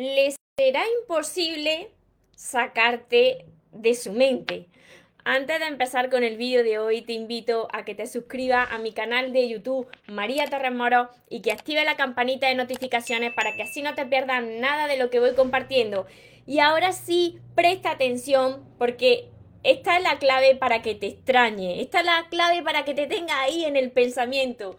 les será imposible sacarte de su mente. Antes de empezar con el vídeo de hoy, te invito a que te suscribas a mi canal de YouTube María Terremoro y que active la campanita de notificaciones para que así no te pierdas nada de lo que voy compartiendo. Y ahora sí, presta atención porque esta es la clave para que te extrañe, esta es la clave para que te tenga ahí en el pensamiento.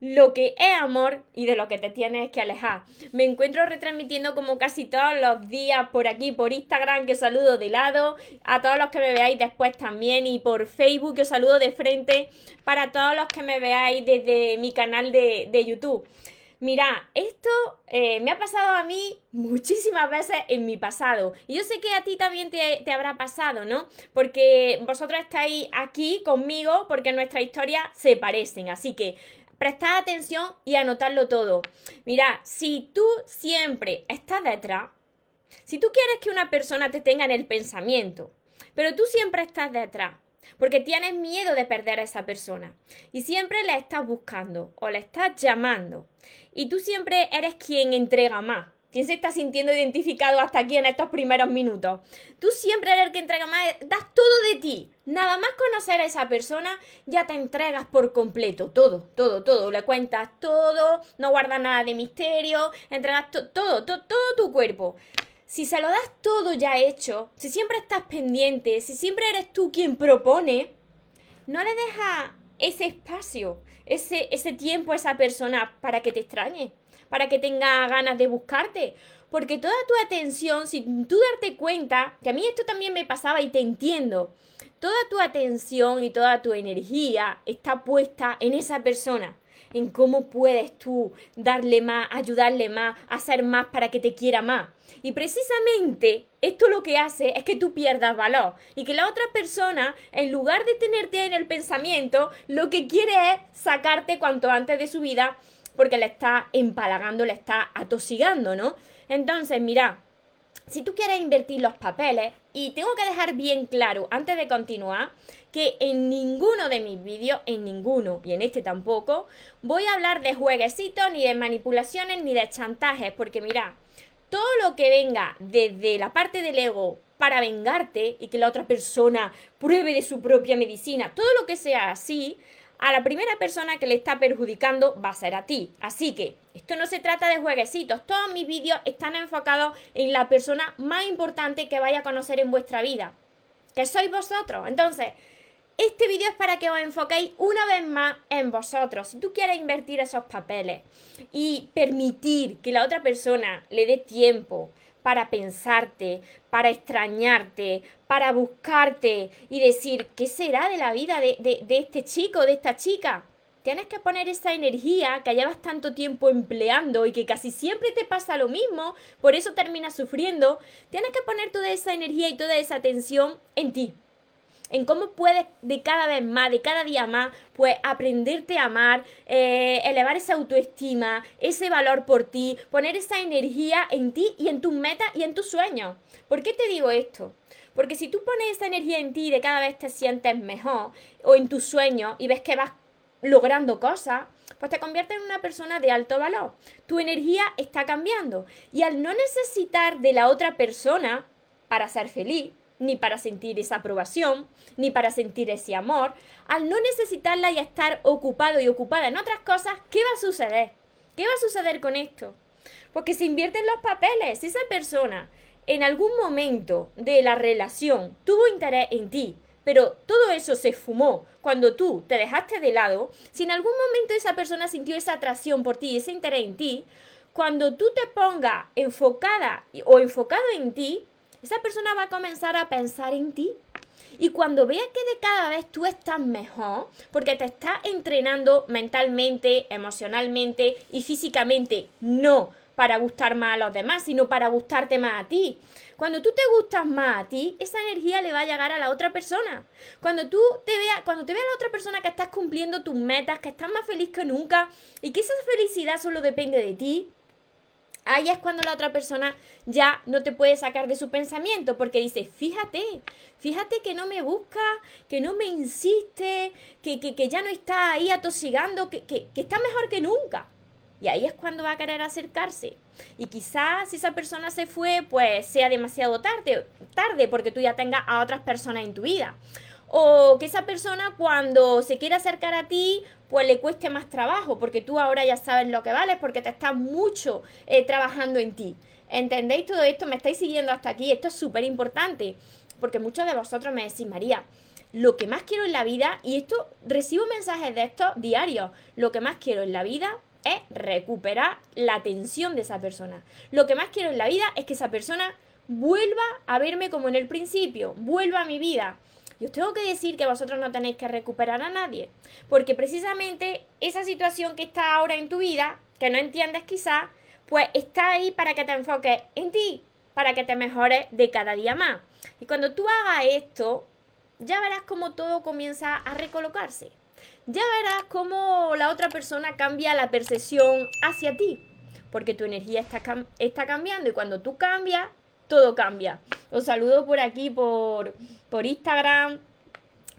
lo que es amor y de lo que te tienes que alejar. Me encuentro retransmitiendo como casi todos los días por aquí, por Instagram, que saludo de lado, a todos los que me veáis después también, y por Facebook, que saludo de frente, para todos los que me veáis desde mi canal de, YouTube. Mira, esto eh, me ha pasado a mí muchísimas veces en mi pasado. Y yo sé que a ti también te, te, habrá pasado, ¿no? Porque vosotros estáis aquí conmigo porque nuestras historias se parecen. Así que prestad atención y anotarlo todo. Mira, si tú siempre estás detrás, si tú quieres que una persona te tenga en el pensamiento, pero tú siempre estás detrás, porque tienes miedo de perder a esa persona y siempre la estás buscando o la estás llamando y tú siempre eres quien entrega más, ¿Quién se está sintiendo identificado hasta aquí en estos primeros minutos? Tú siempre eres el que entrega más, das todo de ti. Nada más conocer a esa persona, ya te entregas por completo, todo, todo, todo. Le cuentas todo, no guardas nada de misterio, entregas todo, todo, todo tu cuerpo. Si se lo das todo ya hecho, si siempre estás pendiente, si siempre eres tú quien propone, no le dejas ese espacio, ese, ese tiempo a esa persona para que te extrañe para que tenga ganas de buscarte. Porque toda tu atención, sin tú darte cuenta, que a mí esto también me pasaba y te entiendo, toda tu atención y toda tu energía está puesta en esa persona, en cómo puedes tú darle más, ayudarle más, hacer más para que te quiera más. Y precisamente esto lo que hace es que tú pierdas valor y que la otra persona, en lugar de tenerte en el pensamiento, lo que quiere es sacarte cuanto antes de su vida porque le está empalagando, le está atosigando, ¿no? Entonces, mira, si tú quieres invertir los papeles, y tengo que dejar bien claro antes de continuar que en ninguno de mis vídeos, en ninguno, y en este tampoco, voy a hablar de jueguecitos, ni de manipulaciones, ni de chantajes, porque mira, todo lo que venga desde la parte del ego para vengarte y que la otra persona pruebe de su propia medicina, todo lo que sea así, a la primera persona que le está perjudicando va a ser a ti. Así que esto no se trata de jueguecitos. Todos mis vídeos están enfocados en la persona más importante que vaya a conocer en vuestra vida, que sois vosotros. Entonces, este vídeo es para que os enfoquéis una vez más en vosotros. Si tú quieres invertir esos papeles y permitir que la otra persona le dé tiempo, para pensarte, para extrañarte, para buscarte y decir, ¿qué será de la vida de, este chico, de esta chica? Tienes que poner esa energía que llevas tanto tiempo empleando y que casi siempre te pasa lo mismo, por eso terminas sufriendo. Tienes que poner toda esa energía y toda esa atención en ti, en cómo puedes de cada vez más, de cada día más, pues aprenderte a amar, eh, elevar esa autoestima, ese valor por ti, poner esa energía en ti y en tus metas y en tus sueños. ¿Por qué te digo esto? Porque si tú pones esa energía en ti y de cada vez te sientes mejor o en tus sueños y ves que vas logrando cosas, pues te conviertes en una persona de alto valor. Tu energía está cambiando y al no necesitar de la otra persona para ser feliz, ni para sentir esa aprobación, ni para sentir ese amor, al no necesitarla y estar ocupado y ocupada en otras cosas, ¿qué va a suceder? ¿Qué va a suceder con esto? Porque se invierten los papeles. Si esa persona en algún momento de la relación tuvo interés en ti, pero todo eso se fumó cuando tú te dejaste de lado, si en algún momento esa persona sintió esa atracción por ti, ese interés en ti, cuando tú te pongas enfocada o enfocado en ti, esa persona va a comenzar a pensar en ti. Y cuando vea que de cada vez tú estás mejor, porque te estás entrenando mentalmente, emocionalmente y físicamente, no para gustar más a los demás, sino para gustarte más a ti. Cuando tú te gustas más a ti, esa energía le va a llegar a la otra persona. Cuando tú te veas, cuando te vea la otra persona que estás cumpliendo tus metas, que estás más feliz que nunca y que esa felicidad solo depende de ti, ahí es cuando la otra persona ya no te puede sacar de su pensamiento, porque dice, fíjate, fíjate que no me busca, que no me insiste, que, que, ya no está ahí atosigando, que, que, que está mejor que nunca. Y ahí es cuando va a querer acercarse. Y quizás si esa persona se fue, pues sea demasiado tarde, tarde porque tú ya tengas a otras personas en tu vida. O que esa persona cuando se quiere acercar a ti, pues le cueste más trabajo, porque tú ahora ya sabes lo que vales, porque te estás mucho eh, trabajando en ti. ¿Entendéis todo esto? ¿Me estáis siguiendo hasta aquí? Esto es súper importante, porque muchos de vosotros me decís, María, lo que más quiero en la vida, y esto recibo mensajes de estos diarios, lo que más quiero en la vida es recuperar la atención de esa persona. Lo que más quiero en la vida es que esa persona vuelva a verme como en el principio, vuelva a mi vida. Y os tengo que decir que vosotros no tenéis que recuperar a nadie, porque precisamente esa situación que está ahora en tu vida, que no entiendes quizás, pues está ahí para que te enfoques en ti, para que te mejores de cada día más. Y cuando tú hagas esto, ya verás cómo todo comienza a recolocarse. Ya verás cómo la otra persona cambia la percepción hacia ti, porque tu energía está, está cambiando y cuando tú cambias, todo cambia. Os saludo por aquí, por, por Instagram,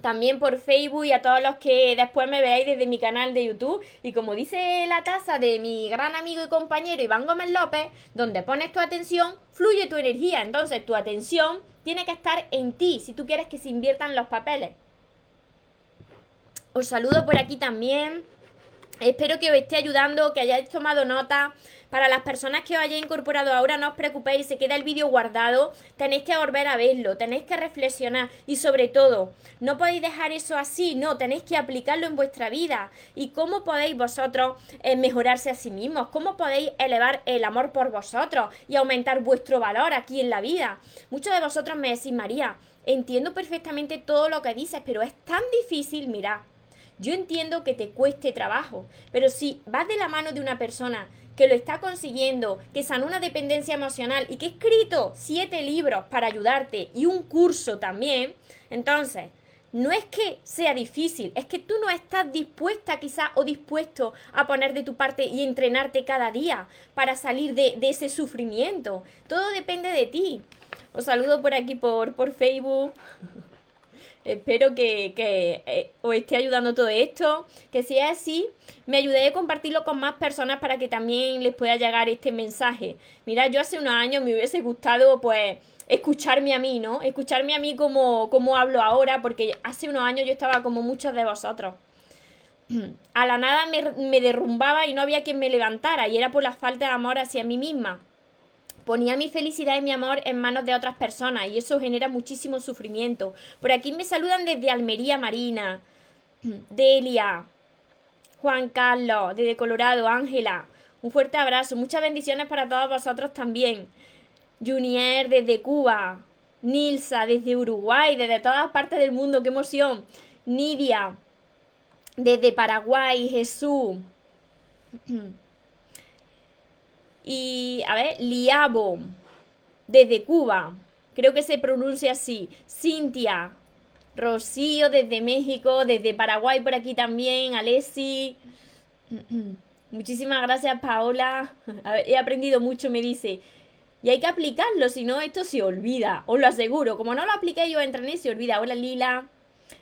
también por Facebook y a todos los que después me veáis desde mi canal de YouTube. Y como dice la taza de mi gran amigo y compañero Iván Gómez López, donde pones tu atención, fluye tu energía. Entonces tu atención tiene que estar en ti si tú quieres que se inviertan los papeles. Os saludo por aquí también. Espero que os esté ayudando, que hayáis tomado nota. Para las personas que os hayáis incorporado ahora, no os preocupéis, se queda el vídeo guardado. Tenéis que volver a verlo, tenéis que reflexionar y sobre todo, no podéis dejar eso así, no, tenéis que aplicarlo en vuestra vida. ¿Y cómo podéis vosotros eh, mejorarse a sí mismos? ¿Cómo podéis elevar el amor por vosotros y aumentar vuestro valor aquí en la vida? Muchos de vosotros me decís, María, entiendo perfectamente todo lo que dices, pero es tan difícil, mirad yo entiendo que te cueste trabajo, pero si vas de la mano de una persona que lo está consiguiendo, que sana una dependencia emocional y que ha escrito siete libros para ayudarte y un curso también, entonces no es que sea difícil, es que tú no estás dispuesta quizá o dispuesto a poner de tu parte y entrenarte cada día para salir de, de ese sufrimiento. Todo depende de ti. Os saludo por aquí por, por Facebook. Espero que, eh, os esté ayudando todo esto. Que si es así, me ayudé a compartirlo con más personas para que también les pueda llegar este mensaje. Mira, yo hace unos años me hubiese gustado, pues, escucharme a mí, ¿no? Escucharme a mí como, como hablo ahora, porque hace unos años yo estaba como muchos de vosotros. A la nada me, me derrumbaba y no había quien me levantara, y era por la falta de amor hacia mí misma ponía mi felicidad y mi amor en manos de otras personas y eso genera muchísimo sufrimiento. Por aquí me saludan desde Almería Marina, Delia, Juan Carlos, desde Colorado, Ángela. Un fuerte abrazo, muchas bendiciones para todos vosotros también. Junier desde Cuba, Nilsa desde Uruguay, desde todas partes del mundo, qué emoción. Nidia desde Paraguay, Jesús. Y, a ver, Liabo, desde Cuba. Creo que se pronuncia así. Cintia. Rocío desde México, desde Paraguay por aquí también. Alessi. Muchísimas gracias, Paola. He aprendido mucho, me dice. Y hay que aplicarlo, si no, esto se olvida. Os lo aseguro. Como no lo apliqué yo, entrené, se olvida. Hola, Lila.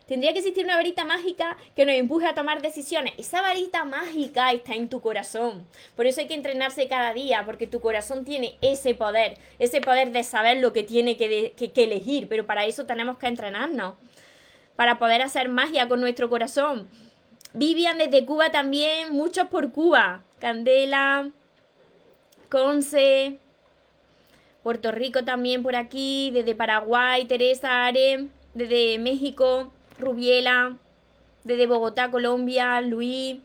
Tendría que existir una varita mágica que nos empuje a tomar decisiones. Esa varita mágica está en tu corazón. Por eso hay que entrenarse cada día, porque tu corazón tiene ese poder, ese poder de saber lo que tiene que, elegir. Pero para eso tenemos que entrenarnos, para poder hacer magia con nuestro corazón. Vivian desde Cuba también, muchos por Cuba. Candela, Conce, Puerto Rico también por aquí, desde Paraguay, Teresa Are, desde México. Rubiela, desde Bogotá, Colombia, Luis.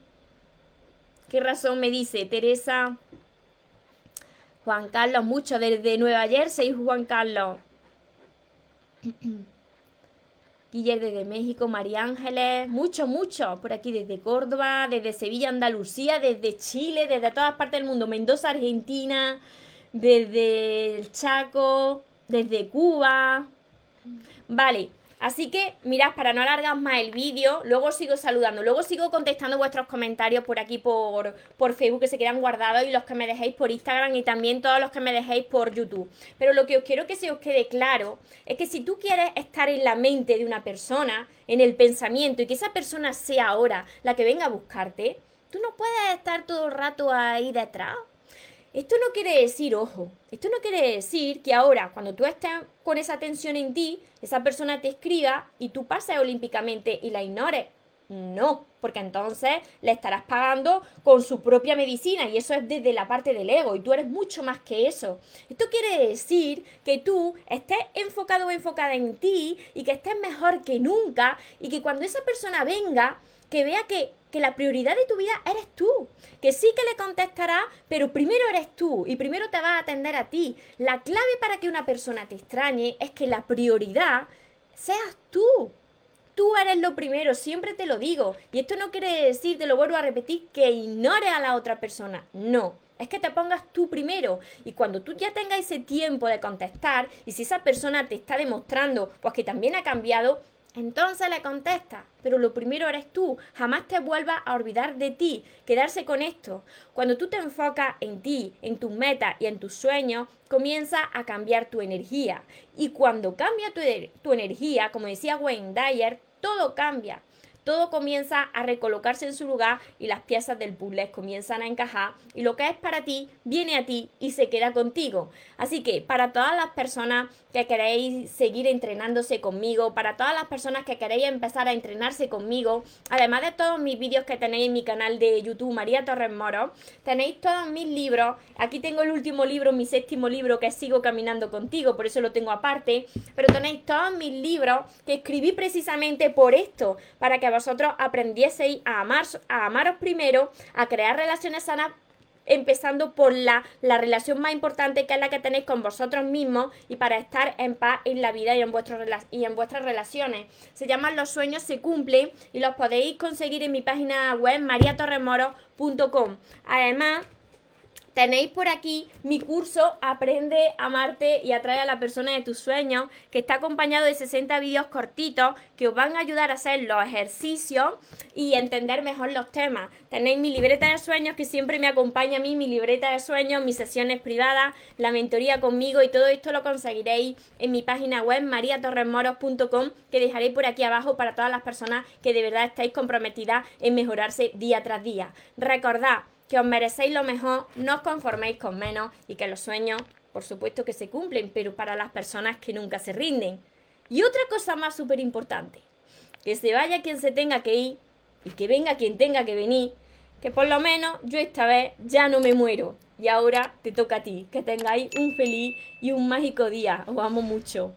¿Qué razón me dice? Teresa. Juan Carlos, mucho desde Nueva Jersey, Juan Carlos. Guillermo desde México, María Ángeles, mucho, mucho, por aquí desde Córdoba, desde Sevilla, Andalucía, desde Chile, desde todas partes del mundo, Mendoza, Argentina, desde el Chaco, desde Cuba. Vale, Así que, mirad, para no alargar más el vídeo, luego sigo saludando, luego sigo contestando vuestros comentarios por aquí por, por Facebook que se quedan guardados y los que me dejéis por Instagram y también todos los que me dejéis por YouTube. Pero lo que os quiero que se os quede claro es que si tú quieres estar en la mente de una persona, en el pensamiento y que esa persona sea ahora la que venga a buscarte, tú no puedes estar todo el rato ahí detrás. Esto no quiere decir, ojo, esto no quiere decir que ahora, cuando tú estés con esa tensión en ti, esa persona te escriba y tú pases olímpicamente y la ignores. No, porque entonces le estarás pagando con su propia medicina y eso es desde la parte del ego y tú eres mucho más que eso. Esto quiere decir que tú estés enfocado o enfocada en ti y que estés mejor que nunca y que cuando esa persona venga, que vea que que la prioridad de tu vida eres tú. Que sí que le contestará, pero primero eres tú y primero te va a atender a ti. La clave para que una persona te extrañe es que la prioridad seas tú. Tú eres lo primero, siempre te lo digo. Y esto no quiere decir, te lo vuelvo a repetir, que ignores a la otra persona. No. Es que te pongas tú primero. Y cuando tú ya tengas ese tiempo de contestar, y si esa persona te está demostrando pues que también ha cambiado, entonces le contesta, pero lo primero eres tú, jamás te vuelvas a olvidar de ti, quedarse con esto. Cuando tú te enfocas en ti, en tus metas y en tus sueños, comienza a cambiar tu energía. Y cuando cambia tu, tu energía, como decía Wayne Dyer, todo cambia todo comienza a recolocarse en su lugar y las piezas del puzzle comienzan a encajar y lo que es para ti viene a ti y se queda contigo. Así que para todas las personas que queréis seguir entrenándose conmigo, para todas las personas que queréis empezar a entrenarse conmigo, además de todos mis vídeos que tenéis en mi canal de YouTube María Torres Moro, tenéis todos mis libros. Aquí tengo el último libro, mi séptimo libro que sigo caminando contigo, por eso lo tengo aparte, pero tenéis todos mis libros que escribí precisamente por esto, para que vosotros aprendieseis a, amar, a amaros primero, a crear relaciones sanas empezando por la, la, relación más importante que es la que tenéis con vosotros mismos y para estar en paz en la vida y en, vuestros, y en vuestras relaciones. Se llaman Los sueños se cumplen y los podéis conseguir en mi página web mariatorremoro.com. Además, Tenéis por aquí mi curso Aprende a amarte y atrae a la persona de tus sueños, que está acompañado de 60 vídeos cortitos que os van a ayudar a hacer los ejercicios y entender mejor los temas. Tenéis mi libreta de sueños que siempre me acompaña a mí, mi libreta de sueños, mis sesiones privadas, la mentoría conmigo y todo esto lo conseguiréis en mi página web mariatorremoros.com que dejaré por aquí abajo para todas las personas que de verdad estáis comprometidas en mejorarse día tras día. Recordad, que os merecéis lo mejor, no os conforméis con menos y que los sueños, por supuesto que se cumplen, pero para las personas que nunca se rinden. Y otra cosa más súper importante, que se vaya quien se tenga que ir y que venga quien tenga que venir, que por lo menos yo esta vez ya no me muero. Y ahora te toca a ti, que tengáis un feliz y un mágico día. Os amo mucho.